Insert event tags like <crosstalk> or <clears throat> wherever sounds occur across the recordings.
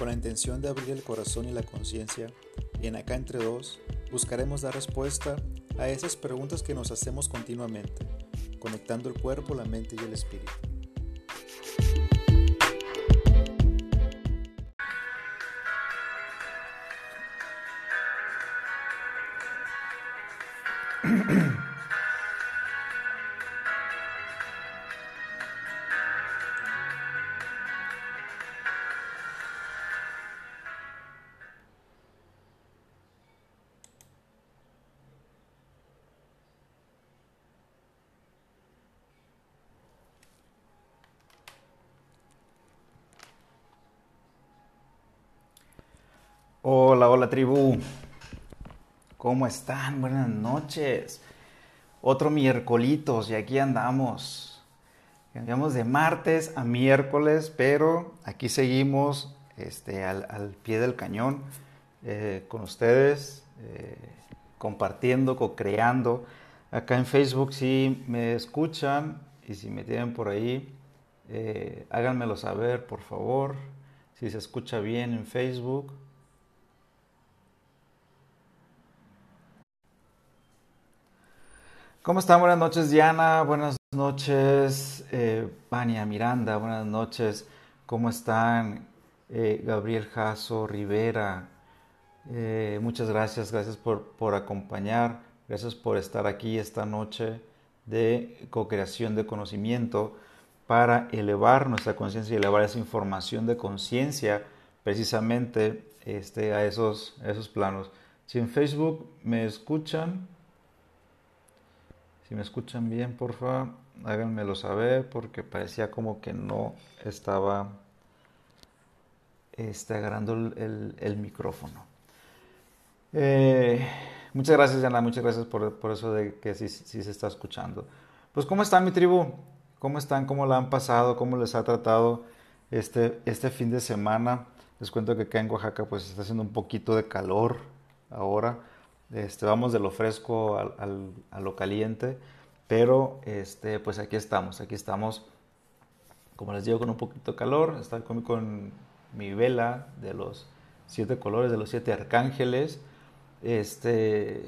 con la intención de abrir el corazón y la conciencia, y en Acá Entre Dos buscaremos dar respuesta a esas preguntas que nos hacemos continuamente, conectando el cuerpo, la mente y el espíritu. Tribu. ¿Cómo están? Buenas noches. Otro miércolitos y aquí andamos. Cambiamos de martes a miércoles, pero aquí seguimos este, al, pie del cañón eh, con ustedes, eh, compartiendo, co-creando. Acá en Facebook si me escuchan y si me tienen por ahí, eh, háganmelo saber, por favor. Si se escucha bien en Facebook, ¿Cómo están? Buenas noches, Diana. Buenas noches, eh, Miranda. Buenas noches. ¿Cómo están? Eh, Gabriel Jasso Rivera. Eh, muchas gracias. Gracias por, por acompañar. Gracias por estar aquí esta noche de co-creación de conocimiento para elevar nuestra conciencia y elevar esa información de conciencia precisamente este, a, esos, a esos planos. Si en Facebook me escuchan, si me escuchan bien, por favor, háganmelo saber porque parecía como que no estaba este, agarrando el, micrófono. Eh, muchas gracias, Yana, muchas gracias por, eso de que sí, se está escuchando. Pues, ¿cómo está mi tribu? ¿Cómo están? ¿Cómo la han pasado? ¿Cómo les ha tratado este, este fin de semana? Les cuento que acá en Oaxaca pues está haciendo un poquito de calor ahora. Este, vamos de lo fresco a lo caliente, pero este, pues aquí estamos, aquí estamos, como les digo, con un poquito de calor, estoy con, mi vela de los siete colores, de los siete arcángeles. Este,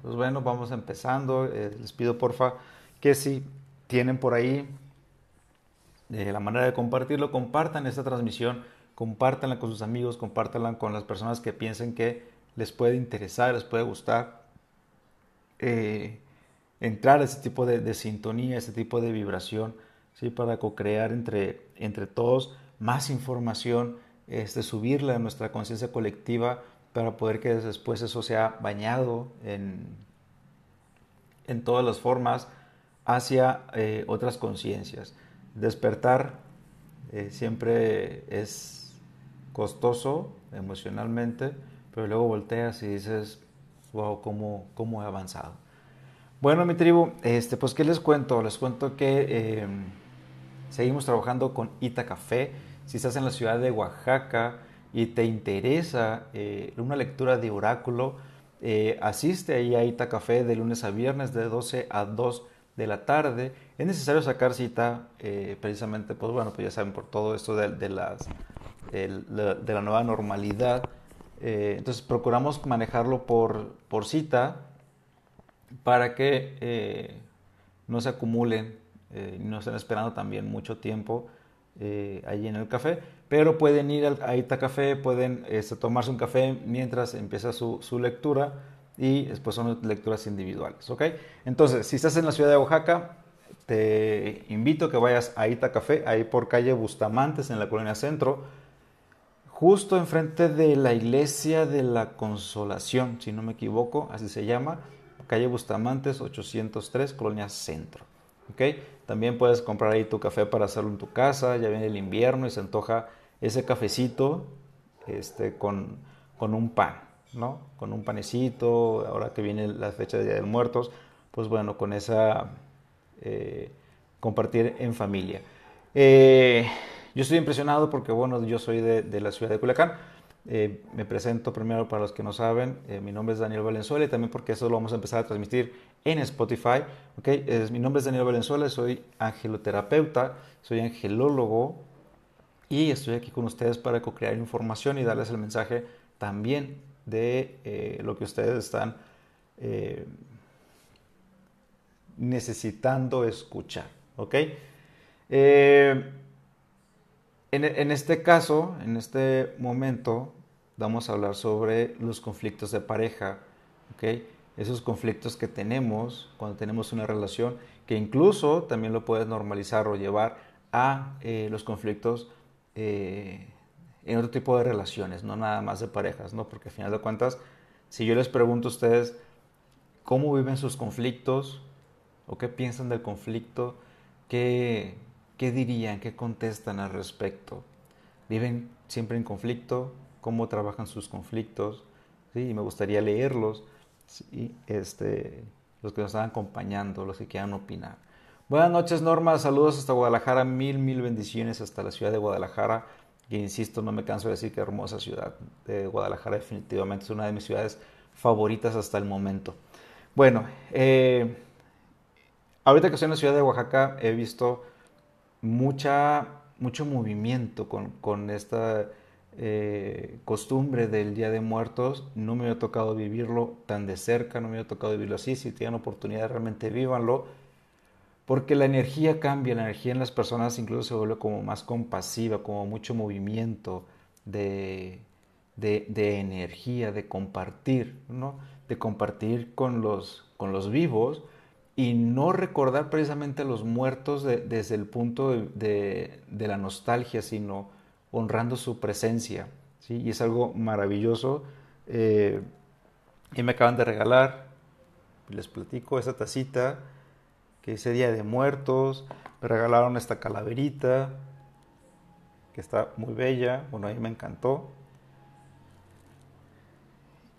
pues bueno, vamos empezando. Eh, les pido porfa que si tienen por ahí de la manera de compartirlo, compartan esta transmisión, compártanla con sus amigos, compártanla con las personas que piensen que les puede interesar, les puede gustar, eh, entrar a ese tipo de, sintonía, ese tipo de vibración, ¿sí? para co-crear entre, entre todos más información, este, subirla a nuestra conciencia colectiva para poder que después eso sea bañado en, en todas las formas hacia eh, otras conciencias. Despertar eh, siempre es costoso emocionalmente, pero luego volteas y dices, wow, cómo, cómo he avanzado. Bueno, mi tribu, este, pues, ¿qué les cuento? Les cuento que em, seguimos trabajando con Ita Café. Si estás en la ciudad de Oaxaca y te interesa eh, una lectura de oráculo, eh, asiste ahí a Ita Café de lunes a viernes de 12 a 2 de la tarde. Es necesario sacar cita eh, precisamente, pues bueno, pues ya saben, por todo esto de, de las, de la nueva normalidad eh, entonces procuramos manejarlo por, por cita para que eh, no se acumulen eh, no estén esperando también mucho tiempo allí en el café. Pero pueden ir a Ita Café, pueden este, tomarse un café mientras empieza su, su, lectura y después son lecturas individuales. ¿ok? Entonces, si estás en la ciudad de Oaxaca, te invito a que vayas a Ita Café, ahí por calle Bustamantes en la colonia Centro justo enfrente de la iglesia de la Consolación, si no me equivoco, así se llama, calle Bustamantes 803, Colonia Centro. ¿Okay? También puedes comprar ahí tu café para hacerlo en tu casa, ya viene el invierno y se antoja ese cafecito este, con, con un pan, ¿no? Con un panecito, ahora que viene la fecha de Día de Muertos, pues bueno, con esa eh, compartir en familia. Eh, yo estoy impresionado porque, bueno, yo soy de, la ciudad de Culiacán. Eh, me presento primero para los que no saben, eh, mi nombre es Daniel Valenzuela y también porque eso lo vamos a empezar a transmitir en Spotify. ¿okay? mi nombre es Daniel Valenzuela, soy angeloterapeuta, soy angelólogo y estoy aquí con ustedes para co-crear información y darles el mensaje también de eh, lo que ustedes están necesitando escuchar. ¿Ok? En, este caso, en este momento, vamos a hablar sobre los conflictos de pareja. ¿Ok? Esos conflictos que tenemos cuando tenemos una relación, que incluso también lo puedes normalizar o llevar a los conflictos en otro tipo de relaciones, no nada más de parejas, ¿no? Porque al final de cuentas, si yo les pregunto a ustedes cómo viven sus conflictos o qué piensan del conflicto, qué, qué dirían, qué contestan al respecto. ¿Viven siempre en conflicto? ¿Cómo trabajan sus conflictos? ¿Sí? Y me gustaría leerlos, ¿sí? este, los que nos están acompañando, los que quieran opinar. Buenas noches, Norma. Saludos hasta Guadalajara. Mil, mil bendiciones hasta la ciudad de Guadalajara. Y insisto, no me canso de decir que hermosa ciudad. de Guadalajara definitivamente es una de mis ciudades favoritas hasta el momento. Bueno, eh, ahorita que estoy en la ciudad de Oaxaca he visto mucha, mucho movimiento con, esta eh, costumbre del Día de Muertos. No me había tocado vivirlo tan de cerca, no me había tocado vivirlo así. Si tienen oportunidad, realmente vívanlo porque la energía cambia, la energía en las personas incluso se vuelve como más compasiva, como mucho movimiento de, de, energía, de compartir, ¿no? De compartir con los, con los vivos y no recordar precisamente a los muertos desde el punto de, la nostalgia, sino honrando su presencia, ¿sí? Y es algo maravilloso. Eh, y me acaban de regalar, les platico, esa tacita que ese día de muertos me regalaron esta calaverita que está muy bella, bueno, a mí me encantó.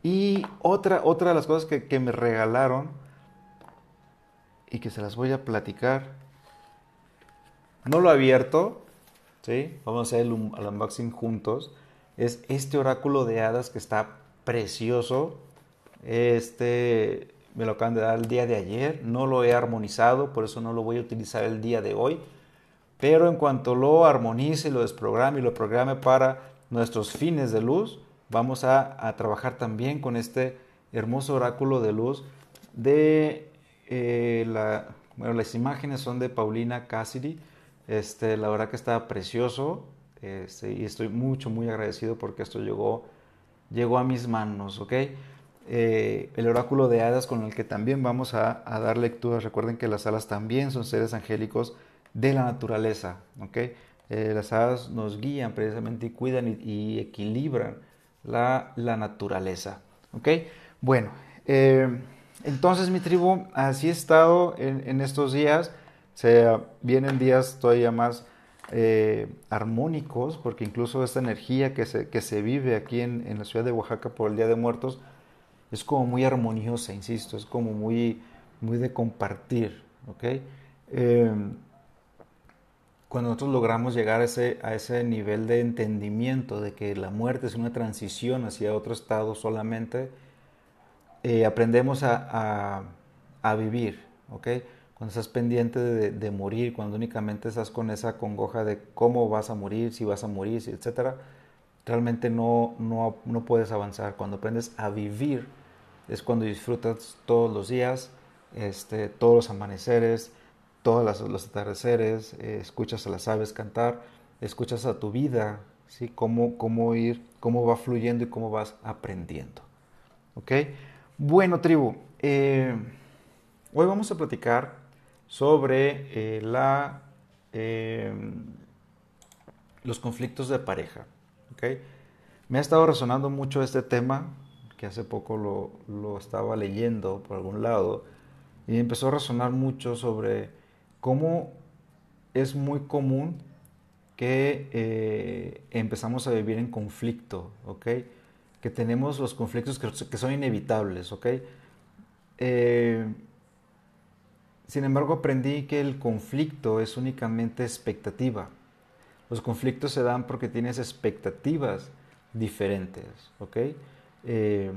Y otra, otra de las cosas que, me regalaron y que se las voy a platicar, no lo he abierto, ¿sí? vamos a hacer el, unboxing juntos, es este oráculo de hadas que está precioso. Este me lo acaban de dar el día de ayer, no lo he armonizado, por eso no lo voy a utilizar el día de hoy, pero en cuanto lo armonice, lo desprograme y lo programe para nuestros fines de luz, vamos a, trabajar también con este hermoso oráculo de luz de eh, la, bueno, las imágenes son de Paulina Cassidy, este, la verdad que está precioso este, y estoy mucho, muy agradecido porque esto llegó, llegó a mis manos, ¿ok? Eh, el oráculo de hadas con el que también vamos a, dar lecturas. Recuerden que las hadas también son seres angélicos de la naturaleza. ¿okay? Eh, las hadas nos guían precisamente y cuidan y, equilibran la, naturaleza. ¿okay? Bueno, entonces mi tribu, así he estado en, estos días. Se vienen días todavía más armónicos, porque incluso esta energía que se, que se vive aquí en, en la ciudad de Oaxaca por el Día de Muertos, es como muy armoniosa, insisto, es como muy, muy de compartir, ¿ok? Em, cuando nosotros logramos llegar a ese, a ese nivel de entendimiento de que la muerte es una transición hacia otro estado solamente, eh, aprendemos a, vivir, ¿ok? Cuando estás pendiente de, morir, cuando únicamente estás con esa congoja de cómo vas a morir, si vas a morir, etc., realmente no, no, no puedes avanzar. Cuando aprendes a vivir, es cuando disfrutas todos los días, este, todos los amaneceres, todos los atardeceres, eh, escuchas a las aves cantar, escuchas a tu vida, ¿sí? Cómo, cómo ir, cómo va fluyendo y cómo vas aprendiendo. ¿Ok? Bueno, tribu, eh, hoy vamos a platicar sobre eh, la, los conflictos de pareja. Me ha estado resonando mucho este tema que hace poco lo, estaba leyendo por algún lado, y empezó a razonar mucho sobre cómo es muy común que eh, empezamos a vivir en conflicto. Que tenemos los conflictos que, son inevitables, ¿ok? Eh, sin embargo, aprendí que el conflicto es únicamente expectativa. Los conflictos se dan porque tienes expectativas diferentes, ¿ok? Eh,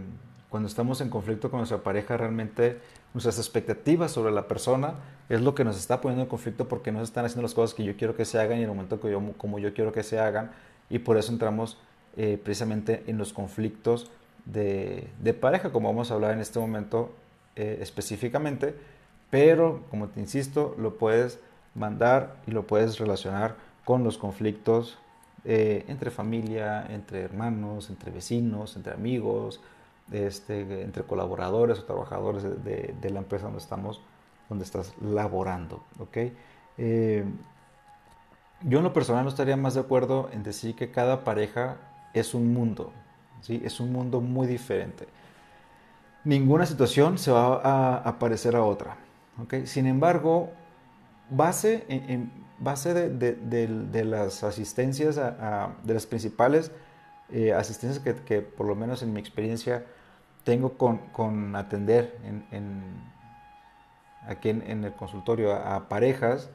cuando estamos en conflicto con nuestra pareja realmente nuestras expectativas sobre la persona es lo que nos está poniendo en conflicto porque no se están haciendo las cosas que yo quiero que se hagan y en el momento que yo, como yo quiero que se hagan y por eso entramos eh, precisamente en los conflictos de, pareja, como vamos a hablar en este momento eh, específicamente, pero como te insisto, lo puedes mandar y lo puedes relacionar con los conflictos eh, entre familia, entre hermanos, entre vecinos, entre amigos, este, entre colaboradores o trabajadores de, la empresa donde estamos, donde estás laborando, ¿ok? Eh, yo en lo personal no estaría más de acuerdo en decir que cada pareja es un mundo, ¿sí? Es un mundo muy diferente. Ninguna situación se va a, parecer a otra, ¿ok? Sin embargo, base en, base de, las asistencias, de las principales eh, asistencias que, por lo menos en mi experiencia tengo con, atender en, aquí en, el consultorio a, parejas,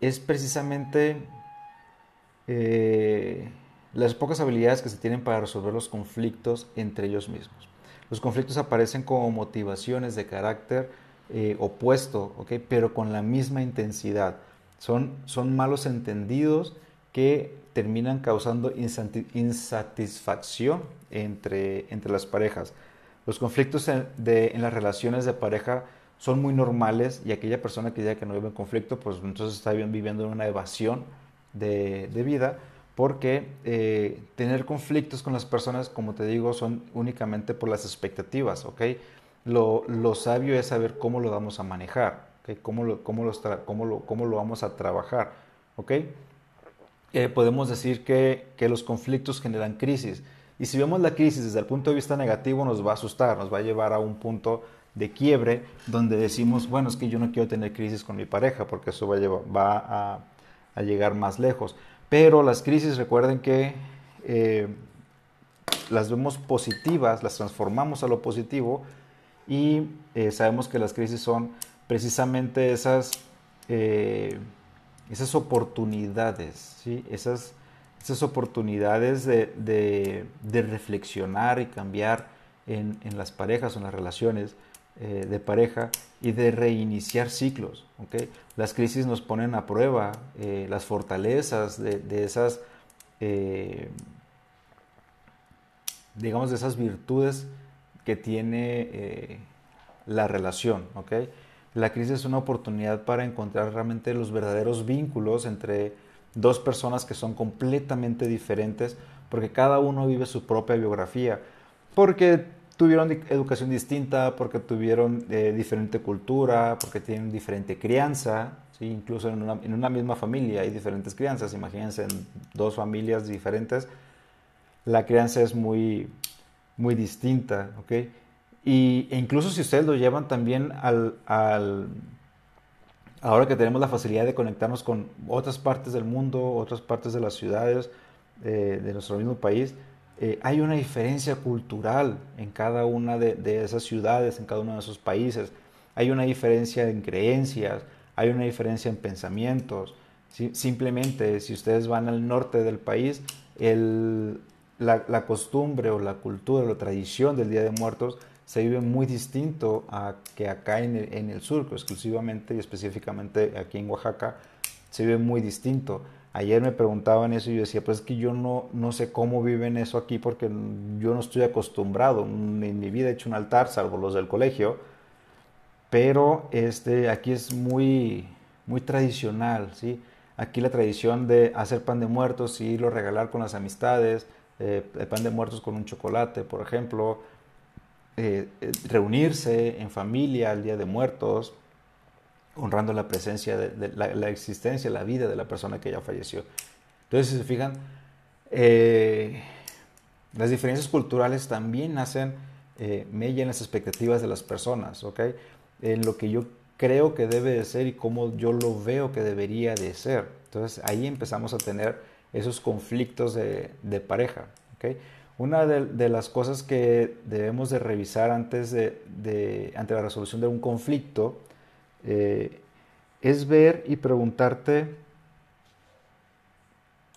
es precisamente eh, las pocas habilidades que se tienen para resolver los conflictos entre ellos mismos. Los conflictos aparecen como motivaciones de carácter eh, opuesto, pero con la misma intensidad. Son, son malos entendidos que terminan causando insatisfacción entre, entre las parejas. Los conflictos en, las relaciones de pareja son muy normales y aquella persona que diga que no vive en conflicto, pues entonces está viviendo en una evasión de, vida, porque eh, tener conflictos con las personas, como te digo, son únicamente por las expectativas, ¿ok? Lo, sabio es saber cómo lo vamos a manejar, ¿Cómo, lo, cómo, lo, vamos a trabajar, ¿ok? Eh, podemos decir que, los conflictos generan crisis y si vemos la crisis desde el punto de vista negativo, nos va a asustar, nos va a llevar a un punto de quiebre donde decimos, bueno, es que yo no quiero tener crisis con mi pareja porque eso va a, llegar más lejos. Pero las crisis, recuerden que eh, las vemos positivas, las transformamos a lo positivo y eh, sabemos que las crisis son precisamente esas, eh, esas oportunidades, ¿sí? esas esas oportunidades de, reflexionar y cambiar en, las parejas o en las relaciones eh, de pareja y de reiniciar ciclos. Las crisis nos ponen a prueba eh, las fortalezas de, esas, eh, digamos, de esas virtudes que tiene la relación. La crisis es una oportunidad para encontrar realmente los verdaderos vínculos entre dos personas que son completamente diferentes porque cada uno vive su propia biografía, porque tuvieron educación distinta, porque tuvieron eh, diferente cultura, porque tienen diferente crianza, ¿sí? incluso en una, misma familia hay diferentes crianzas, imagínense en dos familias diferentes, la crianza es muy, muy distinta, ¿ok? Y, e incluso si ustedes lo llevan también al ahora que tenemos la facilidad de conectarnos con otras partes del mundo, otras partes de las ciudades eh, de nuestro mismo país, eh, hay una diferencia cultural en cada una de, esas ciudades, en cada uno de esos países. Hay una diferencia en creencias, hay una diferencia en pensamientos. Simplemente, si ustedes van al norte del país, la, costumbre o la cultura, la tradición del Día de Muertos se vive muy distinto a que acá en el, en el sur, exclusivamente y específicamente aquí en Oaxaca, se vive muy distinto. Ayer me preguntaban eso y yo decía, pues es que yo no, no sé cómo viven eso aquí porque yo no estoy acostumbrado, en mi vida he hecho un altar, salvo los del colegio, pero este, aquí es muy, muy tradicional, ¿sí? Aquí la tradición de hacer pan de muertos y irlo a regalar con las amistades, eh, el pan de muertos con un chocolate, por ejemplo, eh, eh, reunirse en familia al Día de Muertos, honrando la presencia, de, la, existencia, la vida de la persona que ya falleció. Entonces, si se fijan, eh, las diferencias culturales también hacen eh, en las expectativas de las personas, ¿ok? En lo que yo creo que debe de ser y cómo yo lo veo que debería de ser. Entonces, ahí empezamos a tener esos conflictos de, de pareja, ¿ok? Una de, las cosas que debemos de revisar antes de, ante la resolución de un conflicto eh, es ver y preguntarte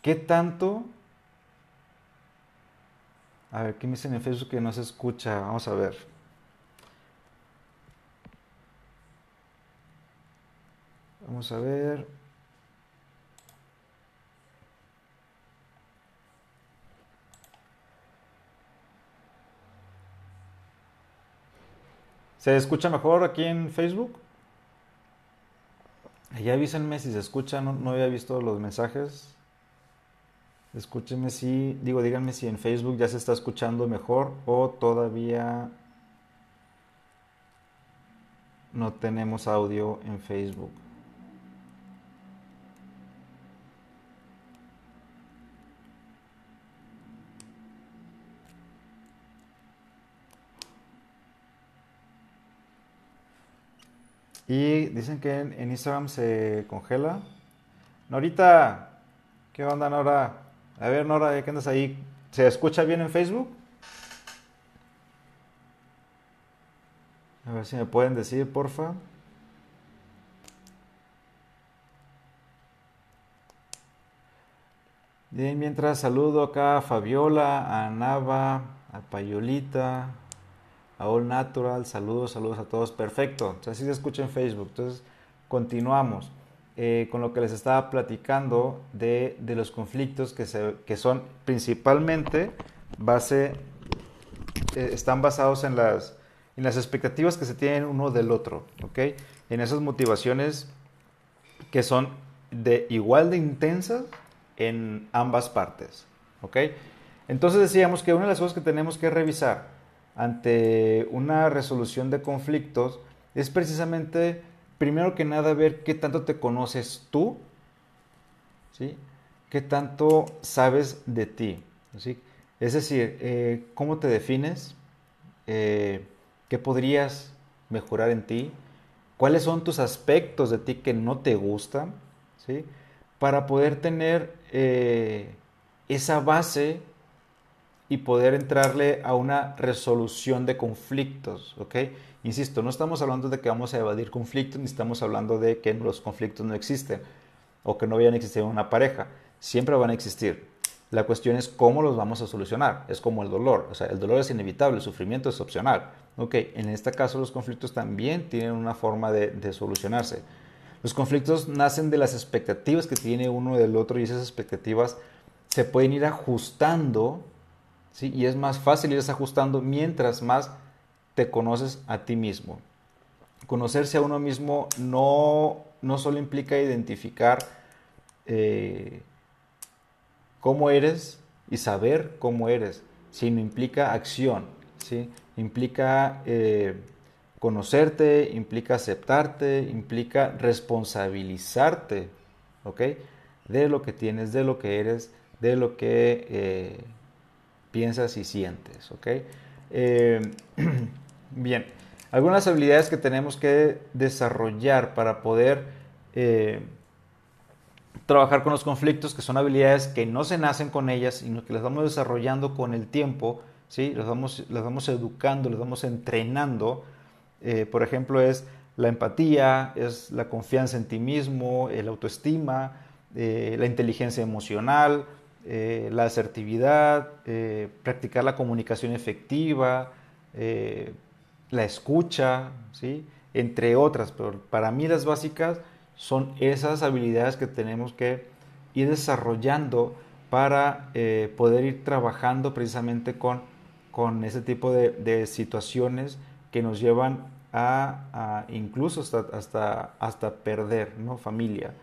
qué tanto... A ver, ¿qué me dicen en Facebook que no se escucha? Vamos a ver. Vamos a ver. ¿Se escucha mejor aquí en Facebook? Ya avísenme si se escucha, no, no había visto los mensajes. Escúchenme si, digo, díganme si en Facebook ya se está escuchando mejor o todavía no tenemos audio en Facebook. Y dicen que en, Instagram se congela. Norita, ¿qué onda Nora? A ver Nora, ¿qué andas ahí? ¿Se escucha bien en Facebook? A ver si me pueden decir, porfa. Bien, mientras saludo acá a Fabiola, a Nava, a Payolita, All Natural, saludos, saludos a todos. Perfecto, así se escucha en Facebook. Entonces, continuamos eh, con lo que les estaba platicando de, los conflictos que, se, que son principalmente base, eh, están basados en las, en las expectativas que se tienen uno del otro, ¿ok? En esas motivaciones que son de igual de intensas en ambas partes, ¿ok? Entonces decíamos que una de las cosas que tenemos que revisar ante una resolución de conflictos es precisamente, primero que nada, ver qué tanto te conoces tú, ¿sí? qué tanto sabes de ti. ¿sí? Es decir, eh, cómo te defines, eh, qué podrías mejorar en ti, cuáles son tus aspectos de ti que no te gustan, ¿sí? para poder tener eh, esa base y poder entrarle a una resolución de conflictos, ¿ok? Insisto, no estamos hablando de que vamos a evadir conflictos, ni estamos hablando de que los conflictos no existen o que no vayan a existir en una pareja. Siempre van a existir. La cuestión es cómo los vamos a solucionar. Es como el dolor. O sea, el dolor es inevitable, el sufrimiento es opcional. Ok, en este caso los conflictos también tienen una forma de, de solucionarse. Los conflictos nacen de las expectativas que tiene uno del otro y esas expectativas se pueden ir ajustando y es más fácil irse ajustando mientras más te conoces a ti mismo. Conocerse a uno mismo no, no solo implica identificar eh, cómo eres y saber cómo eres, sino implica acción, ¿sí? implica eh, conocerte, implica aceptarte, implica responsabilizarte de lo que tienes, de lo que eres, de lo que eh, piensas y sientes, ¿ok? Eh, <clears throat> bien, algunas habilidades que tenemos que desarrollar para poder eh, trabajar con los conflictos, que son habilidades que no se nacen con ellas, sino que las vamos desarrollando con el tiempo, ¿sí? Las vamos, las vamos educando, las vamos entrenando. Eh, por ejemplo, es la empatía, es la confianza en ti mismo, el autoestima, la inteligencia emocional, eh, la asertividad, eh, practicar la comunicación efectiva, eh, la escucha, ¿sí? entre otras, pero para mí las básicas son esas habilidades que tenemos que ir desarrollando para poder ir trabajando precisamente con, con ese tipo de, situaciones que nos llevan a, incluso hasta, hasta, hasta perder ¿no? familia,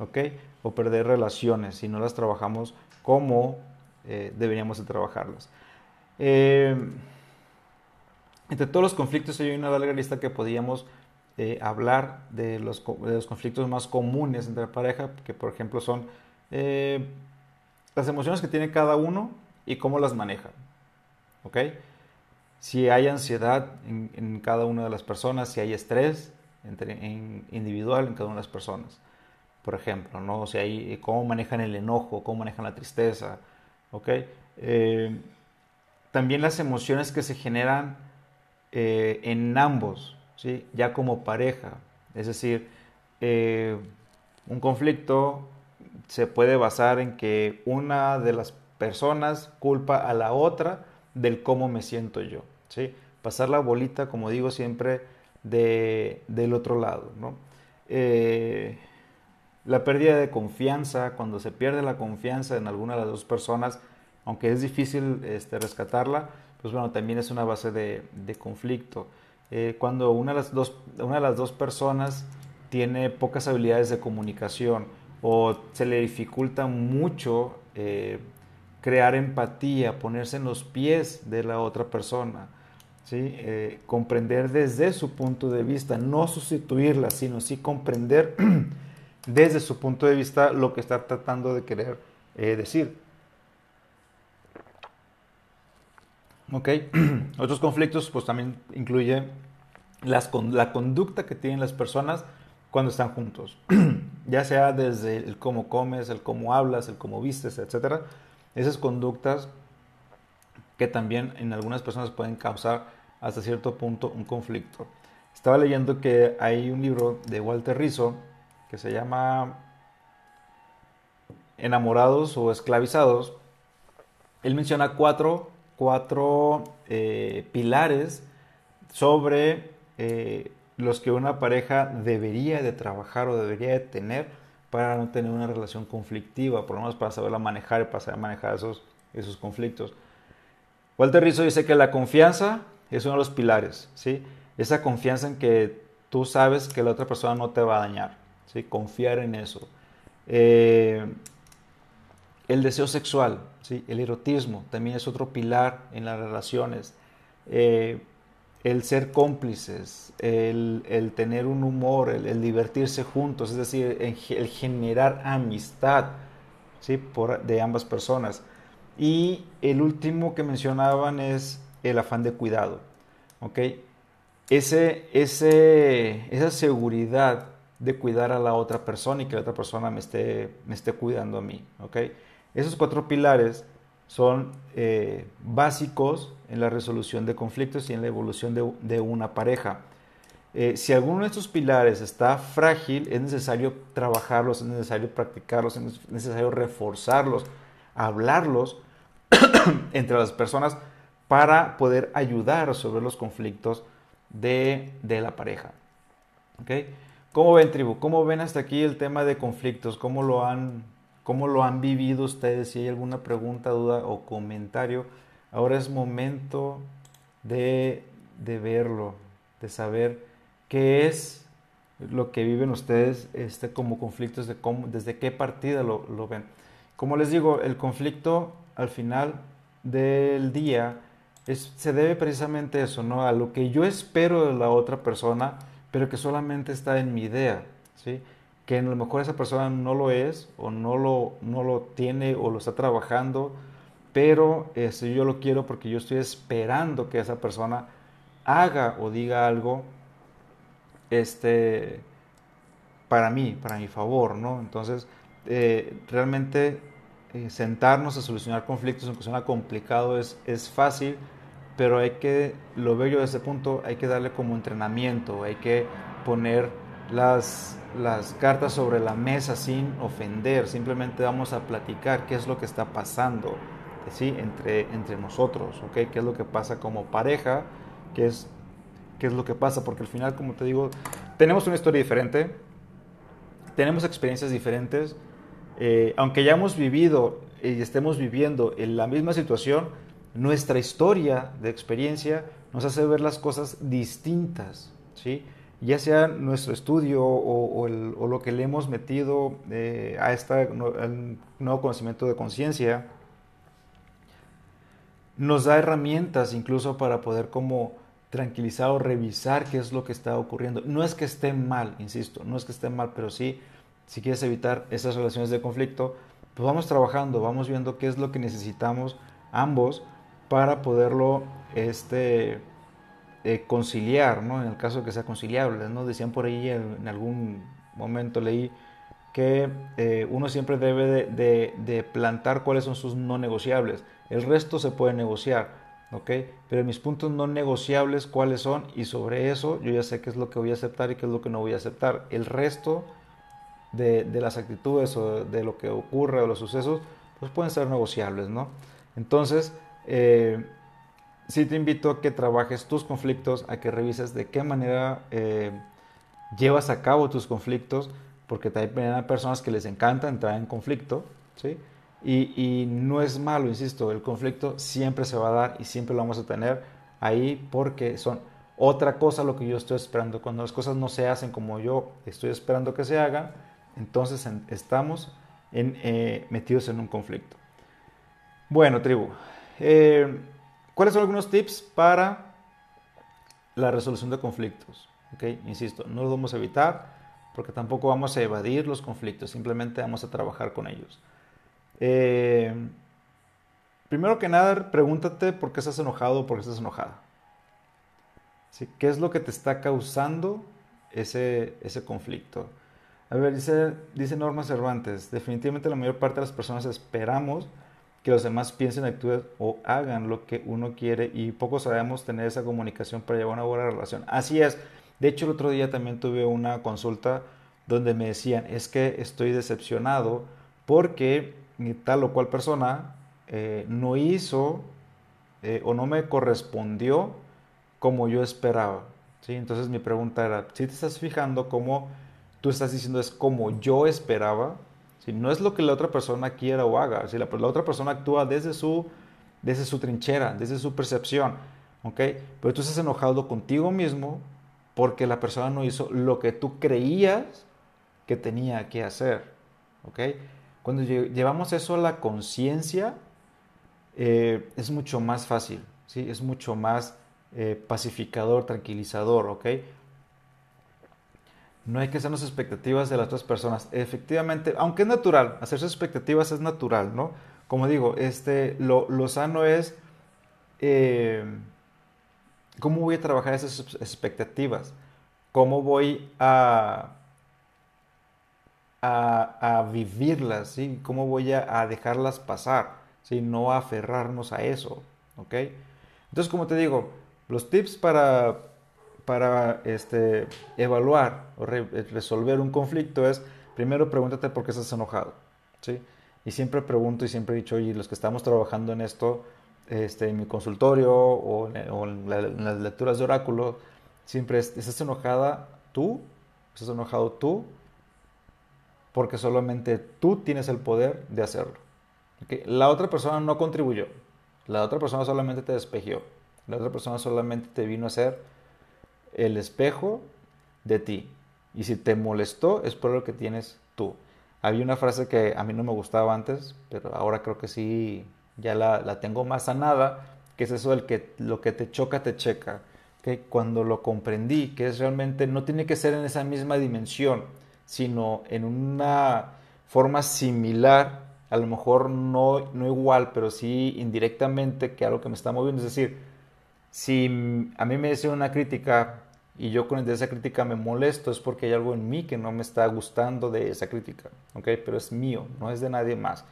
¿ok? O perder relaciones si no las trabajamos cómo eh, deberíamos de trabajarlos. Eh, entre todos los conflictos hay una larga lista que podríamos eh, hablar de los, conflictos más comunes entre la pareja, que por ejemplo son las emociones que tiene cada uno y cómo las maneja. ¿Ok? Si hay ansiedad en, cada una de las personas, si hay estrés entre, individual en cada una de las personas por ejemplo, ¿no? O sea, eh, cómo manejan el enojo, cómo manejan la tristeza, ¿ok? Eh, también las emociones que se generan eh, en ambos, ¿sí? Ya como pareja. Es decir, un conflicto se puede basar en que una de las personas culpa a la otra del cómo me siento yo, ¿sí? Pasar la bolita, como digo siempre, de, del otro lado, ¿no? La pérdida de confianza, cuando se pierde la confianza en alguna de las dos personas, aunque es difícil este, rescatarla, pues bueno, también es una base de, conflicto. Eh, cuando una de, las dos, una de las dos personas tiene pocas habilidades de comunicación o se le dificulta mucho eh, crear empatía, ponerse en los pies de la otra persona, ¿sí? Eh, comprender desde su punto de vista, no sustituirla, sino sí comprender <clears throat> desde su punto de vista lo que está tratando de querer eh, decir. ¿Ok? <clears throat> Otros conflictos pues también incluye las, la conducta que tienen las personas cuando están juntos, <clears throat> ya sea desde el cómo comes, el cómo hablas, el cómo vistes, etc. Esas conductas que también en algunas personas pueden causar hasta cierto punto un conflicto. Estaba leyendo que hay un libro de Walter Rizzo que se llama Enamorados o Esclavizados. Él menciona cuatro, cuatro eh, pilares sobre eh, los que una pareja debería de trabajar o debería de tener para no tener una relación conflictiva, por lo menos para saberla manejar y para saber manejar esos, esos conflictos. Walter Rizzo dice que la confianza es uno de los pilares, ¿sí? Esa confianza en que tú sabes que la otra persona no te va a dañar, ¿sí? Confiar en eso. Eh, el deseo sexual, ¿sí? El erotismo también es otro pilar en las relaciones. Eh, el ser cómplices, el, tener un humor, el, divertirse juntos, es decir, el, generar amistad ¿sí? Por, de ambas personas. Y el último que mencionaban es el afán de cuidado. ¿okay? Ese, ese, esa seguridad de cuidar a la otra persona y que la otra persona me esté, me esté cuidando a mí. ¿okay? Esos cuatro pilares son eh, básicos en la resolución de conflictos y en la evolución de, una pareja. Eh, si alguno de estos pilares está frágil, es necesario trabajarlos, es necesario practicarlos, es necesario reforzarlos, hablarlos <coughs> entre las personas para poder ayudar a resolver los conflictos de, la pareja. ¿Okay? ¿Cómo ven, tribu? ¿Cómo ven hasta aquí el tema de conflictos? ¿Cómo lo han ¿Cómo lo han vivido ustedes? Si hay alguna pregunta, duda o comentario, ahora es momento de, verlo, de saber qué es lo que viven ustedes este, como conflictos, de cómo, desde qué partida lo, ven. Como les digo, el conflicto al final del día es, se debe precisamente a eso, ¿no? A lo que yo espero de la otra persona, pero que solamente está en mi idea, ¿sí? que a lo mejor esa persona no lo es o no lo, no lo tiene o lo está trabajando, pero este, yo lo quiero porque yo estoy esperando que esa persona haga o diga algo este, para mí, para mi favor, ¿no? Entonces, eh, realmente eh, sentarnos a solucionar conflictos, aunque suena complicado, es, es fácil, pero hay que, lo veo yo desde ese punto, hay que darle como entrenamiento, hay que poner las, las cartas sobre la mesa sin ofender, simplemente vamos a platicar qué es lo que está pasando ¿sí? entre, entre nosotros, ¿okay? qué es lo que pasa como pareja, qué es, qué es lo que pasa, porque al final, como te digo, tenemos una historia diferente, tenemos experiencias diferentes, eh, aunque ya hemos vivido y estemos viviendo en la misma situación, nuestra historia de experiencia nos hace ver las cosas distintas, ¿sí? ya sea nuestro estudio o, lo que le hemos metido eh, a este nuevo conocimiento de conciencia, nos da herramientas incluso para poder como tranquilizar o revisar qué es lo que está ocurriendo. No es que esté mal, insisto, no es que esté mal, pero sí, si quieres evitar esas relaciones de conflicto, pues vamos trabajando, vamos viendo qué es lo que necesitamos ambos para poderlo este, eh, conciliar, ¿no? En el caso de que sea conciliable, ¿no? Decían por ahí en, algún momento leí que eh, uno siempre debe de, plantar cuáles son sus no negociables. El resto se puede negociar, ¿ok? Pero mis puntos no negociables, ¿cuáles son? Y sobre eso yo ya sé qué es lo que voy a aceptar y qué es lo que no voy a aceptar. El resto de, las actitudes o de lo que ocurre o los sucesos, pues pueden ser negociables, ¿no? Entonces, eh, sí te invito a que trabajes tus conflictos, a que revises de qué manera eh, llevas a cabo tus conflictos porque también hay personas que les encanta entrar en conflicto, ¿sí? Y, no es malo, insisto, el conflicto siempre se va a dar y siempre lo vamos a tener ahí porque son otra cosa lo que yo estoy esperando. Cuando las cosas no se hacen como yo estoy esperando que se hagan, entonces estamos eh, metidos en un conflicto. Bueno, tribu, eh, ¿cuáles son algunos tips para la resolución de conflictos? ¿Okay? Insisto, no lo vamos a evitar porque tampoco vamos a evadir los conflictos, simplemente vamos a trabajar con ellos. Eh, primero que nada, pregúntate por qué estás enojado o por qué estás enojada. ¿Qué es lo que te está causando ese, ese conflicto? A ver, dice, dice Norma Cervantes, definitivamente la mayor parte de las personas esperamos que los demás piensen, actúen o hagan lo que uno quiere y poco sabemos tener esa comunicación para llevar una buena relación. Así es. De hecho, el otro día también tuve una consulta donde me decían, es que estoy decepcionado porque tal o cual persona eh, no hizo eh, o no me correspondió como yo esperaba. ¿sí? Entonces mi pregunta era, si te estás fijando cómo tú estás diciendo es como yo esperaba, si no es lo que la otra persona quiera o haga, si la, la, otra persona actúa desde su, desde su trinchera, desde su percepción, ¿ok? Pero tú estás enojado contigo mismo porque la persona no hizo lo que tú creías que tenía que hacer, ¿ok? Cuando llevamos eso a la conciencia, eh, es mucho más fácil, ¿sí? Es mucho más eh, pacificador, tranquilizador, ¿ok? No hay que hacernos expectativas de las otras personas. Efectivamente, aunque es natural, hacerse expectativas es natural, ¿no? Como digo, este, lo, sano es eh, cómo voy a trabajar esas expectativas, cómo voy a, a, vivirlas, ¿sí? cómo voy a, dejarlas pasar, ¿sí? no aferrarnos a eso, ¿ok? Entonces, como te digo, los tips para, para este, evaluar o resolver un conflicto es, primero pregúntate por qué estás enojado. ¿sí? Y siempre pregunto y siempre he dicho, oye, los que estamos trabajando en esto, este, en mi consultorio o, en, las lecturas de oráculo, siempre es, ¿estás enojada tú? ¿Estás enojado tú? Porque solamente tú tienes el poder de hacerlo. La otra persona no contribuyó. La otra persona solamente te despejió. La otra persona solamente te vino a ser el espejo de ti. Y si te molestó, es por lo que tienes tú. Había una frase que a mí no me gustaba antes, pero ahora creo que sí, ya la, tengo más sanada, que es eso del que lo que te choca, te checa. Que cuando lo comprendí, que es realmente, no tiene que ser en esa misma dimensión, sino en una forma similar, a lo mejor no, no igual, pero sí indirectamente, que algo que me está moviendo. Es decir, si a mí me dice una crítica y yo con esa crítica me molesto, es porque hay algo en mí que no me está gustando de esa crítica. Pero es mío, no es de nadie más.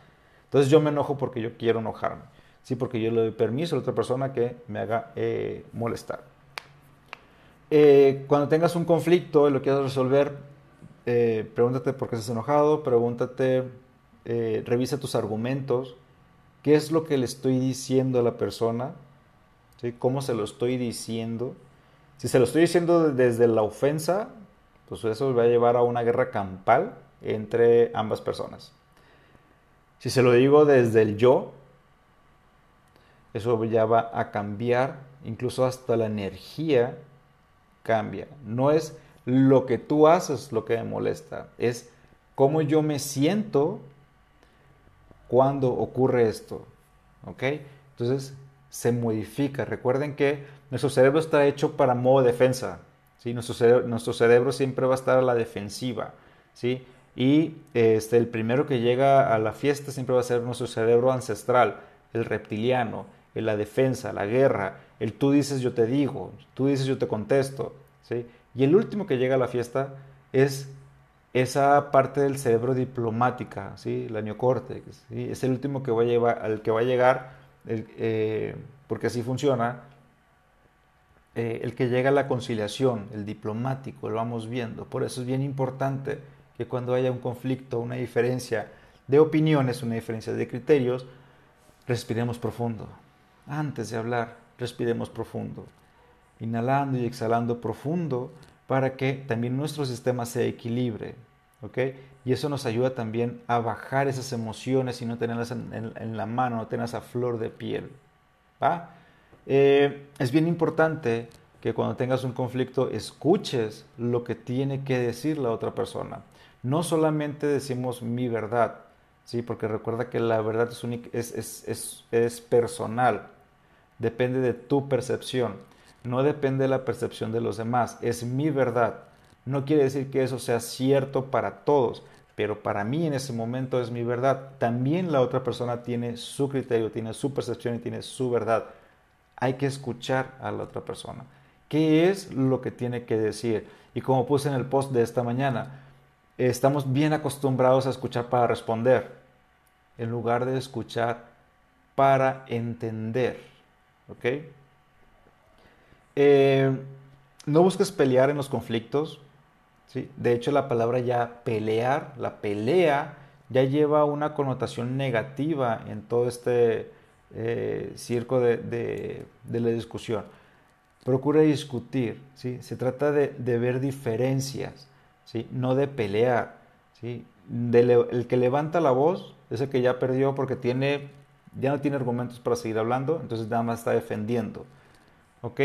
Entonces yo me enojo porque yo quiero enojarme, ¿sí? Porque yo le doy permiso a otra persona que me haga eh, molestar. Eh, cuando tengas un conflicto y lo quieras resolver, eh, pregúntate por qué estás enojado, pregúntate, revisa tus argumentos, qué es lo que le estoy diciendo a la persona, ¿Cómo se lo estoy diciendo? Si se lo estoy diciendo desde la ofensa, pues eso va a llevar a una guerra campal entre ambas personas. Si se lo digo desde el yo, eso ya va a cambiar, incluso hasta la energía cambia. No es lo que tú haces lo que me molesta, es cómo yo me siento cuando ocurre esto. ¿Ok? Entonces, se modifica. Recuerden que nuestro cerebro está hecho para modo defensa. ¿sí? Nuestro, cerebro, nuestro cerebro siempre va a estar a la defensiva. ¿sí? Y este, el primero que llega a la fiesta siempre va a ser nuestro cerebro ancestral, el reptiliano, el la defensa, la guerra, el tú dices yo te digo, tú dices yo te contesto. ¿sí? Y el último que llega a la fiesta es esa parte del cerebro diplomática, ¿sí? la neocórtex. ¿sí? Es el último que va a llevar, al que va a llegar eh, porque así funciona, eh, el que llega a la conciliación, el diplomático, lo vamos viendo. Por eso es bien importante que cuando haya un conflicto, una diferencia de opiniones, una diferencia de criterios, respiremos profundo. Antes de hablar, respiremos profundo. Inhalando y exhalando profundo para que también nuestro sistema se equilibre. Y eso nos ayuda también a bajar esas emociones y no tenerlas en, la mano, no tenerlas a flor de piel, ¿va? Eh, es bien importante que cuando tengas un conflicto escuches lo que tiene que decir la otra persona. No solamente decimos mi verdad, ¿sí? porque recuerda que la verdad es, es, es personal, depende de tu percepción, no depende de la percepción de los demás, es mi verdad. No quiere decir que eso sea cierto para todos, pero para mí en ese momento es mi verdad. También la otra persona tiene su criterio, tiene su percepción y tiene su verdad. Hay que escuchar a la otra persona. ¿Qué es lo que tiene que decir? Y como puse en el post de esta mañana, estamos bien acostumbrados a escuchar para responder, en lugar de escuchar para entender. ¿Ok? Eh, no busques pelear en los conflictos. ¿Sí? De hecho, la palabra ya pelear, la pelea, ya lleva una connotación negativa en todo este eh, circo de, la discusión. Procura discutir, ¿sí? se trata de, ver diferencias, ¿sí? no de pelear. ¿sí? el que levanta la voz es el que ya perdió porque tiene, ya no tiene argumentos para seguir hablando, entonces nada más está defendiendo. ¿ok?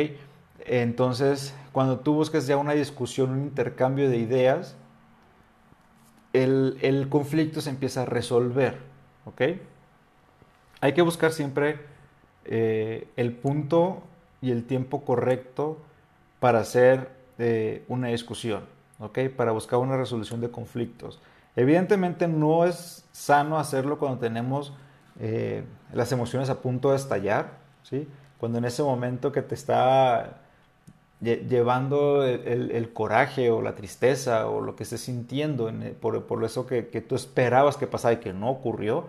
Entonces, cuando tú buscas ya una discusión, un intercambio de ideas, el, conflicto se empieza a resolver. ¿Ok? Hay que buscar siempre eh, el punto y el tiempo correcto para hacer eh, una discusión, ¿ok? Para buscar una resolución de conflictos. Evidentemente no es sano hacerlo cuando tenemos eh, las emociones a punto de estallar, ¿sí? Cuando en ese momento que te está llevando el, coraje o la tristeza o lo que estés sintiendo por, eso que, tú esperabas que pasara y que no ocurrió.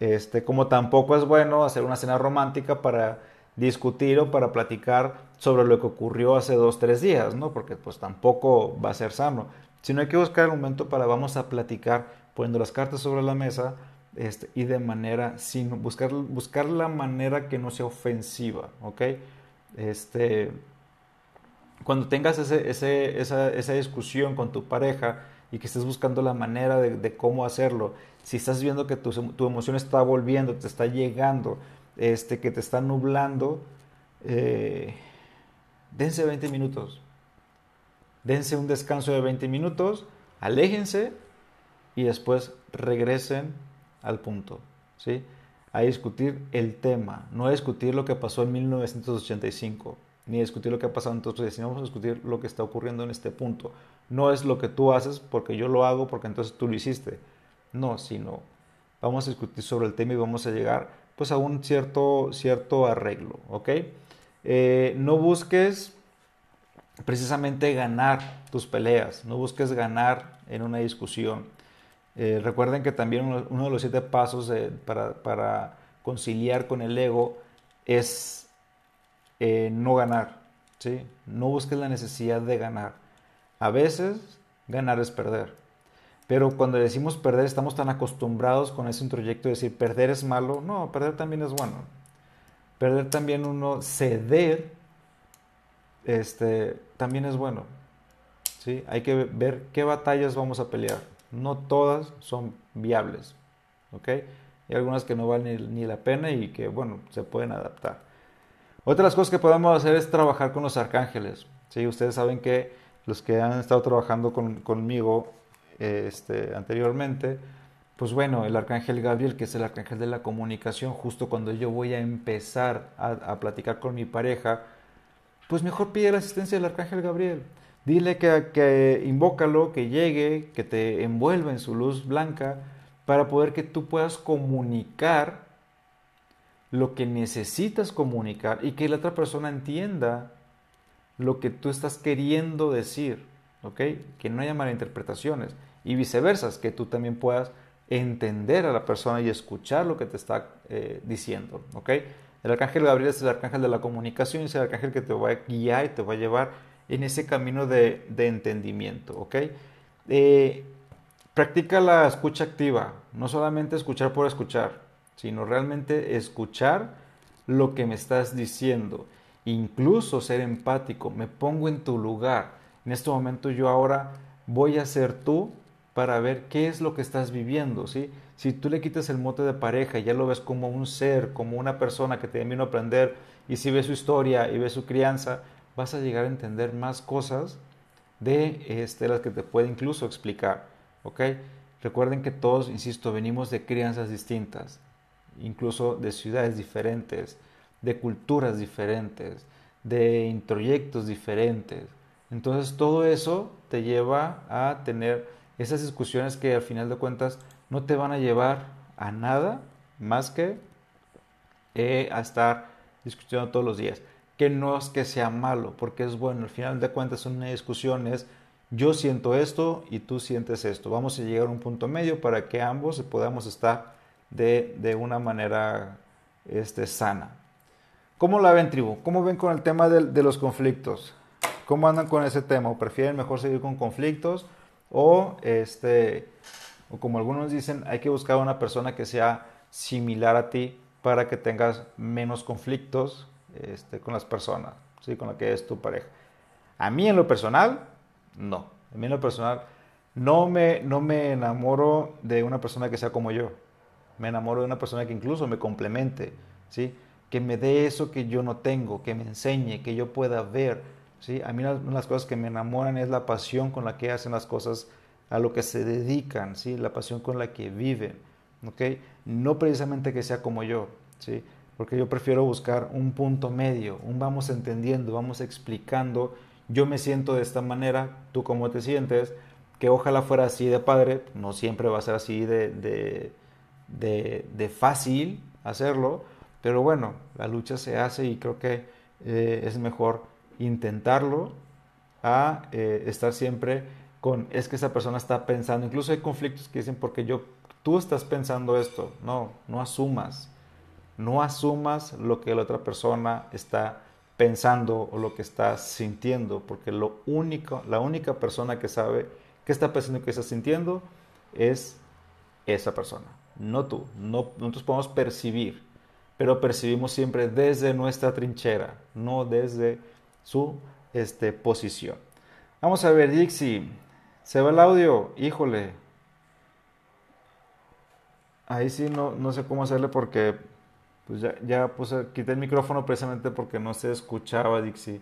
Este, como tampoco es bueno hacer una cena romántica para discutir o para platicar sobre lo que ocurrió hace dos, tres días, ¿no? Porque pues tampoco va a ser sano. Sino hay que buscar el momento para vamos a platicar poniendo las cartas sobre la mesa este, y de manera, sin buscar, buscar la manera que no sea ofensiva, ¿ok? Este, cuando tengas esa, discusión con tu pareja y que estés buscando la manera de, cómo hacerlo, si estás viendo que tu, emoción está volviendo, te está llegando, este, que te está nublando, eh, dense 20 minutos. Dense un descanso de 20 minutos, aléjense y después regresen al punto. ¿sí? A discutir el tema, no a discutir lo que pasó en 1985 ni discutir lo que ha pasado entonces, sino vamos a discutir lo que está ocurriendo en este punto. No es lo que tú haces porque yo lo hago porque entonces tú lo hiciste. No, sino vamos a discutir sobre el tema y vamos a llegar pues a un cierto, cierto arreglo, ¿ok? Eh, no busques precisamente ganar tus peleas, no busques ganar en una discusión. Eh, recuerden que también uno, de los siete pasos para, para conciliar con el ego es eh, no ganar, ¿sí? No busques la necesidad de ganar. A veces ganar es perder. Pero cuando decimos perder estamos tan acostumbrados con ese introyecto de decir perder es malo. No, perder también es bueno. Perder también uno, ceder, este, también es bueno. ¿sí? Hay que ver qué batallas vamos a pelear. No todas son viables. Hay algunas que no valen ni la pena y que, bueno, se pueden adaptar. Otra de las cosas que podemos hacer es trabajar con los arcángeles. ¿sí? Ustedes saben que los que han estado trabajando conmigo este, anteriormente, pues bueno, el arcángel Gabriel, que es el arcángel de la comunicación, justo cuando yo voy a empezar a, platicar con mi pareja, pues mejor pide la asistencia del arcángel Gabriel. Dile que invócalo, que llegue, que te envuelva en su luz blanca, para poder que tú puedas comunicar lo que necesitas comunicar y que la otra persona entienda lo que tú estás queriendo decir, ¿ok? Que no haya malinterpretaciones y viceversa, que tú también puedas entender a la persona y escuchar lo que te está eh, diciendo, ¿ok? El arcángel Gabriel es el arcángel de la comunicación, es el arcángel que te va a guiar y te va a llevar en ese camino de, entendimiento, ¿ok? Eh, practica la escucha activa, no solamente escuchar por escuchar, sino realmente escuchar lo que me estás diciendo, incluso ser empático, me pongo en tu lugar. En este momento yo ahora voy a ser tú para ver qué es lo que estás viviendo, ¿sí? Si tú le quitas el mote de pareja y ya lo ves como un ser, como una persona que te vino a aprender, y si ves su historia y ves su crianza, vas a llegar a entender más cosas de este, las que te puede incluso explicar, ¿ok? Recuerden que todos, insisto, venimos de crianzas distintas, incluso de ciudades diferentes, de culturas diferentes, de introyectos diferentes. Entonces todo eso te lleva a tener esas discusiones que al final de cuentas no te van a llevar a nada más que eh, a estar discutiendo todos los días. Que no es que sea malo, porque es bueno. Al final de cuentas una discusión es yo siento esto y tú sientes esto. Vamos a llegar a un punto medio para que ambos podamos estar de, de una manera este, sana. ¿Cómo la ven, tribu? ¿Cómo ven con el tema de, de los conflictos? ¿Cómo andan con ese tema? ¿O prefieren mejor seguir con conflictos? O, este, o como algunos dicen, hay que buscar una persona que sea similar a ti para que tengas menos conflictos este, con las personas, ¿sí? con la que es tu pareja. A mí en lo personal, no. A mí en lo personal, no me, no me enamoro de una persona que sea como yo. Me enamoro de una persona que incluso me complemente, ¿sí? que me dé eso que yo no tengo, que me enseñe, que yo pueda ver. ¿sí? A mí una de las cosas que me enamoran es la pasión con la que hacen las cosas, a lo que se dedican, ¿sí? la pasión con la que viven. No precisamente que sea como yo, ¿sí? porque yo prefiero buscar un punto medio, un vamos entendiendo, vamos explicando, yo me siento de esta manera, tú cómo te sientes, que ojalá fuera así de padre, no siempre va a ser así de, de, fácil hacerlo, pero bueno, la lucha se hace y creo que eh, es mejor intentarlo a eh, estar siempre con, es que esa persona está pensando, incluso hay conflictos que dicen, porque yo, tú estás pensando esto, no, no asumas, no asumas lo que la otra persona está pensando o lo que está sintiendo, porque lo único, la única persona que sabe qué está pensando y qué está sintiendo es esa persona, no tú, no, nosotros podemos percibir, pero percibimos siempre desde nuestra trinchera, no desde su este, posición. Vamos a ver, Dixie, ¿se va el audio? Híjole. Ahí sí no, no sé cómo hacerle porque pues ya, ya puse, quité el micrófono precisamente porque no se escuchaba, Dixie.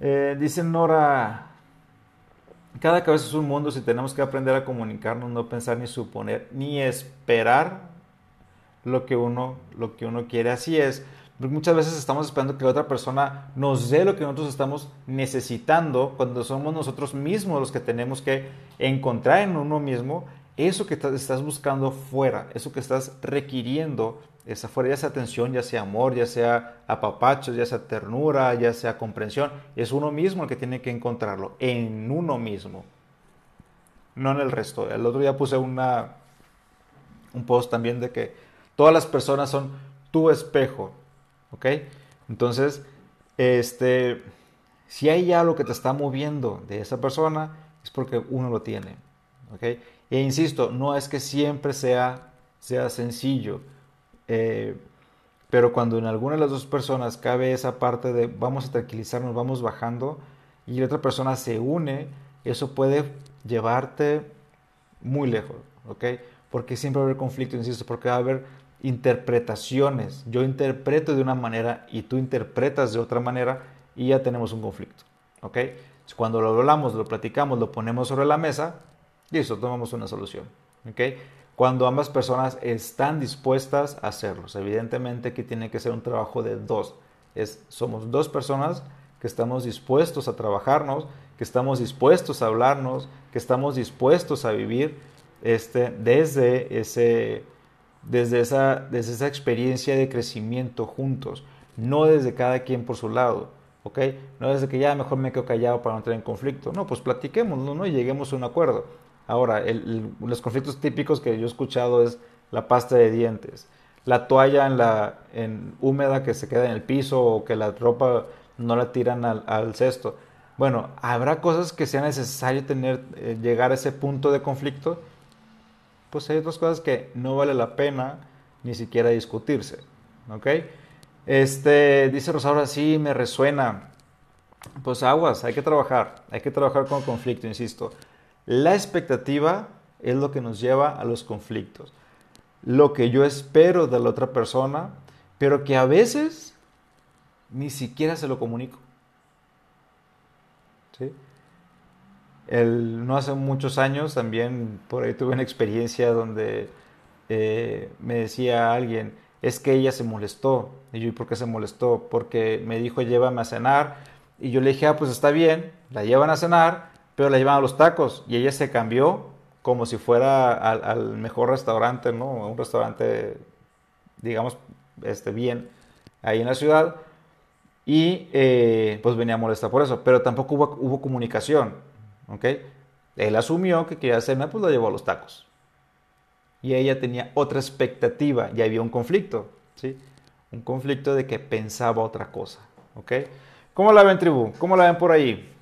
Eh, dice Nora, cada cabeza es un mundo si tenemos que aprender a comunicarnos, no pensar ni suponer, ni esperar lo que uno, lo que uno quiere. Así es. Muchas veces estamos esperando que la otra persona nos dé lo que nosotros estamos necesitando cuando somos nosotros mismos los que tenemos que encontrar en uno mismo eso que estás buscando fuera, eso que estás requiriendo esa fuera, ya sea atención, ya sea amor, ya sea apapachos, ya sea ternura, ya sea comprensión, es uno mismo el que tiene que encontrarlo, en uno mismo, no en el resto. El otro día puse una, un post también de que Todas las personas son tu espejo, ¿ok? Entonces, este, si hay algo que te está moviendo de esa persona, es porque uno lo tiene, ¿ok? E insisto, no es que siempre sea, sea sencillo, eh, pero cuando en alguna de las dos personas cabe esa parte de vamos a tranquilizarnos, vamos bajando, y la otra persona se une, eso puede llevarte muy lejos, ¿ok? Porque siempre va a haber conflicto, insisto, porque va a haber interpretaciones. Yo interpreto de una manera y tú interpretas de otra manera y ya tenemos un conflicto. ¿Ok? Cuando lo hablamos, lo platicamos, lo ponemos sobre la mesa, listo, tomamos una solución. ¿Ok? Cuando ambas personas están dispuestas a hacerlo. Evidentemente que tiene que ser un trabajo de dos. Es, somos dos personas que estamos dispuestos a trabajarnos, que estamos dispuestos a hablarnos, que estamos dispuestos a vivir este, desde ese desde esa, desde esa experiencia de crecimiento juntos, no desde cada quien por su lado, ¿ok? No desde que ya mejor me quedo callado para no entrar en conflicto, no, pues platiquemos, ¿no? Y lleguemos a un acuerdo. Ahora, los conflictos típicos que yo he escuchado es la pasta de dientes, la toalla en la, en húmeda que se queda en el piso o que la ropa no la tiran al, al cesto. Bueno, habrá cosas que sea necesario tener, eh, llegar a ese punto de conflicto pues hay otras cosas que no vale la pena ni siquiera discutirse. ¿Ok? Este, dice Rosaura, sí, me resuena. Pues aguas, hay que trabajar, hay que trabajar con conflicto, insisto. La expectativa es lo que nos lleva a los conflictos. Lo que yo espero de la otra persona, pero que a veces ni siquiera se lo comunico. ¿Sí? no hace muchos años también por ahí tuve una experiencia donde eh, me decía alguien, es que ella se molestó. Y yo, ¿y por qué se molestó? Porque me dijo, llévame a cenar. Y yo le dije, ah, pues está bien, la llevan a cenar, pero la llevan a los tacos. Y ella se cambió como si fuera al, mejor restaurante, ¿no? Un restaurante, digamos, este, bien, ahí en la ciudad. Y eh, pues venía molesta por eso, pero tampoco hubo, comunicación, ¿ok? Él asumió que quería cenar, pues la llevó a los tacos y ella tenía otra expectativa y había un conflicto, ¿sí? Un conflicto de que pensaba otra cosa, ¿ok? ¿Cómo la ven, tribu? ¿Cómo la ven por ahí?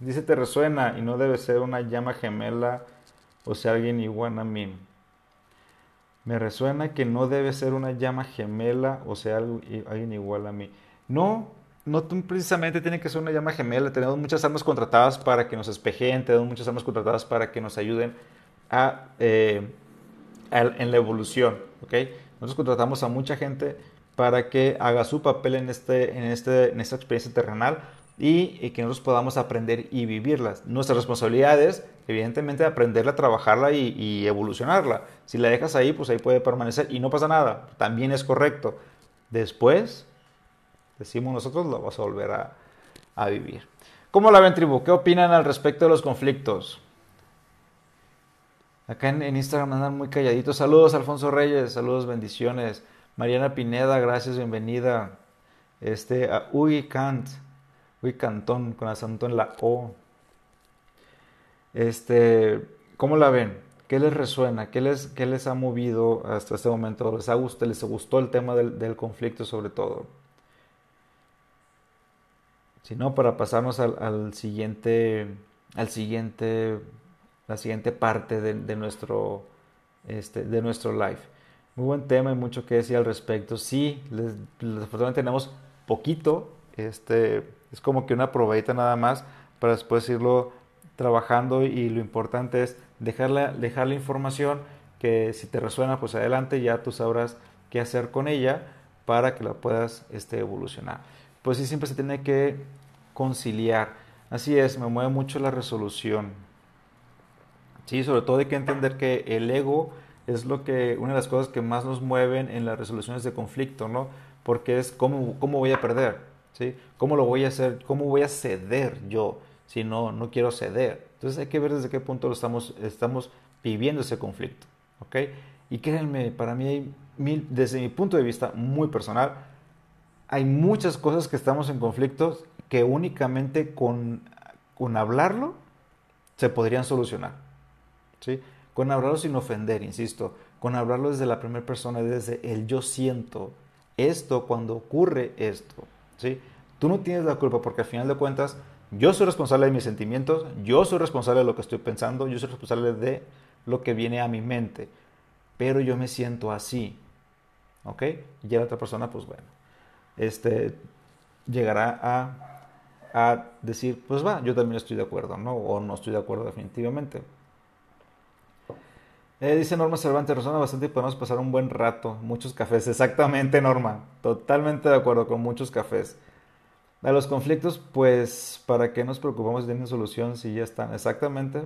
Dice, te resuena y no debe ser una llama gemela o sea alguien igual a mí. Me resuena que no debe ser una llama gemela o sea alguien igual a mí. No, no precisamente tiene que ser una llama gemela. Tenemos muchas armas contratadas para que nos espejen, tenemos muchas armas contratadas para que nos ayuden a eh, en la evolución. ¿okay? Nosotros contratamos a mucha gente para que haga su papel en, este, en, este, en esta experiencia terrenal y, que nosotros podamos aprender y vivirlas. Nuestra responsabilidad es, evidentemente, aprenderla, trabajarla y, evolucionarla. Si la dejas ahí, pues ahí puede permanecer y no pasa nada. También es correcto. Después, decimos nosotros, lo vas a volver a, vivir. ¿Cómo la ven, tribu? ¿Qué opinan al respecto de los conflictos? Acá en, Instagram andan muy calladitos. Saludos, Alfonso Reyes. Saludos, bendiciones. Mariana Pineda, gracias, bienvenida. Este, a Uy Cant. Uy Cantón, con acento en la O. Este, ¿cómo la ven? ¿Qué les resuena? ¿Qué les, qué les ha movido hasta este momento? ¿Les, ha gustado, les gustó el tema del, del conflicto sobre todo? Si no, para pasarnos al, siguiente, al siguiente la siguiente parte de, nuestro, este, de nuestro live. Muy buen tema y mucho que decir al respecto. Sí, les, tenemos poquito, este, es como que una probadita nada más para después irlo trabajando y lo importante es dejarle dejar la información que si te resuena pues adelante ya tú sabrás qué hacer con ella para que la puedas este, evolucionar. Pues sí, siempre se tiene que conciliar. Así es, me mueve mucho la resolución. Sí, sobre todo hay que entender que el ego es lo que, una de las cosas que más nos mueven en las resoluciones de conflicto, ¿no? Porque es cómo, cómo voy a perder, ¿sí? ¿Cómo lo voy a hacer? ¿Cómo voy a ceder yo si no, no quiero ceder? Entonces hay que ver desde qué punto lo estamos, estamos viviendo ese conflicto, ¿ok? Y créanme, para mí, desde mi punto de vista muy personal, hay muchas cosas que estamos en conflictos que únicamente con, con hablarlo se podrían solucionar. ¿sí? Con hablarlo sin ofender, insisto, con hablarlo desde la primera persona, desde el yo siento esto cuando ocurre esto, Tú no tienes la culpa porque al final de cuentas yo soy responsable de mis sentimientos, yo soy responsable de lo que estoy pensando, yo soy responsable de lo que viene a mi mente, pero yo me siento así, ¿ok? Y la otra persona, pues bueno, este, llegará a, a decir, pues va, yo también estoy de acuerdo, ¿no? O no estoy de acuerdo definitivamente. Eh, dice Norma Cervantes, resuena bastante y podemos pasar un buen rato. Muchos cafés, exactamente Norma. Totalmente de acuerdo con muchos cafés. A los conflictos, pues, ¿para qué nos preocupamos si tienen solución si ya están? Exactamente.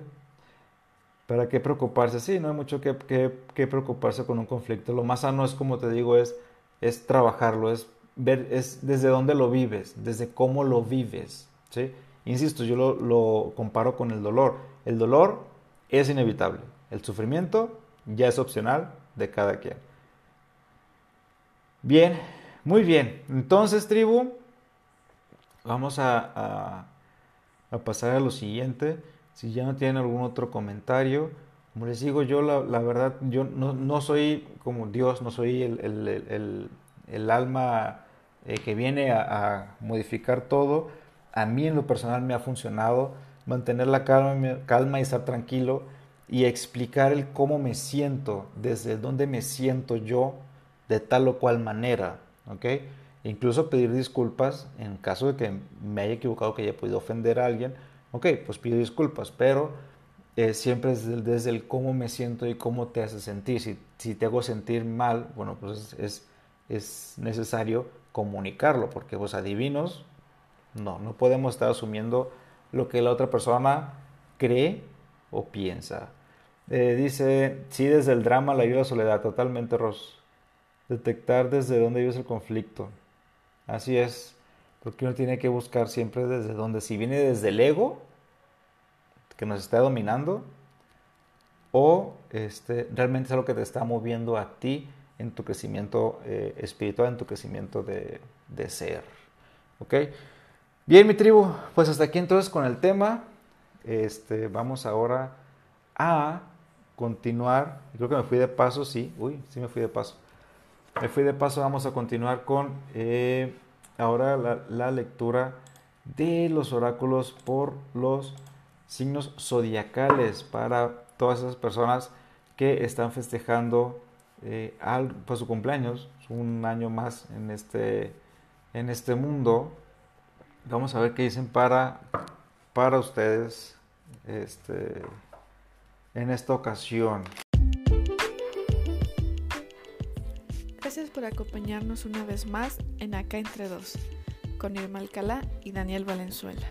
¿Para qué preocuparse? Sí, no hay mucho que, preocuparse con un conflicto. Lo más sano es, como te digo, es, es trabajarlo, es ver es desde dónde lo vives, desde cómo lo vives. ¿sí? Insisto, yo lo, lo comparo con el dolor. El dolor es inevitable el sufrimiento ya es opcional de cada quien. Bien, muy bien. Entonces, tribu, vamos a, pasar a lo siguiente. Si ya no tienen algún otro comentario, como les digo, yo la, verdad, yo no, soy como Dios, no soy el, alma eh, que viene a, modificar todo. A mí en lo personal me ha funcionado mantener la calma, calma y estar tranquilo y explicar el cómo me siento, desde dónde me siento yo de tal o cual manera, ¿ok? incluso pedir disculpas en caso de que me haya equivocado, que haya podido ofender a alguien, ok, pues pido disculpas, pero eh, siempre es desde, el cómo me siento y cómo te hace sentir. Si, te hago sentir mal, bueno, pues es, es, necesario comunicarlo, porque pues adivinos, no, no podemos estar asumiendo lo que la otra persona cree o piensa. Eh, dice, sí, desde el drama, la ayuda a soledad, totalmente, Ros. Detectar desde dónde vive el conflicto. Así es, porque uno tiene que buscar siempre desde dónde. Si viene desde el ego, que nos está dominando, o este, realmente es algo que te está moviendo a ti en tu crecimiento eh, espiritual, en tu crecimiento de, de ser. ¿Ok? Bien, mi tribu, pues hasta aquí entonces con el tema. Este, vamos ahora a continuar. Creo que me fui de paso, sí. Uy, sí me fui de paso. Me fui de paso, vamos a continuar con eh, ahora la, lectura de los oráculos por los signos zodiacales para todas esas personas que están festejando eh, pues, su cumpleaños, un año más en este, en este mundo. Vamos a ver qué dicen para, para ustedes este, en esta ocasión. Gracias por acompañarnos una vez más en Acá Entre Dos, con Irma Alcalá y Daniel Valenzuela.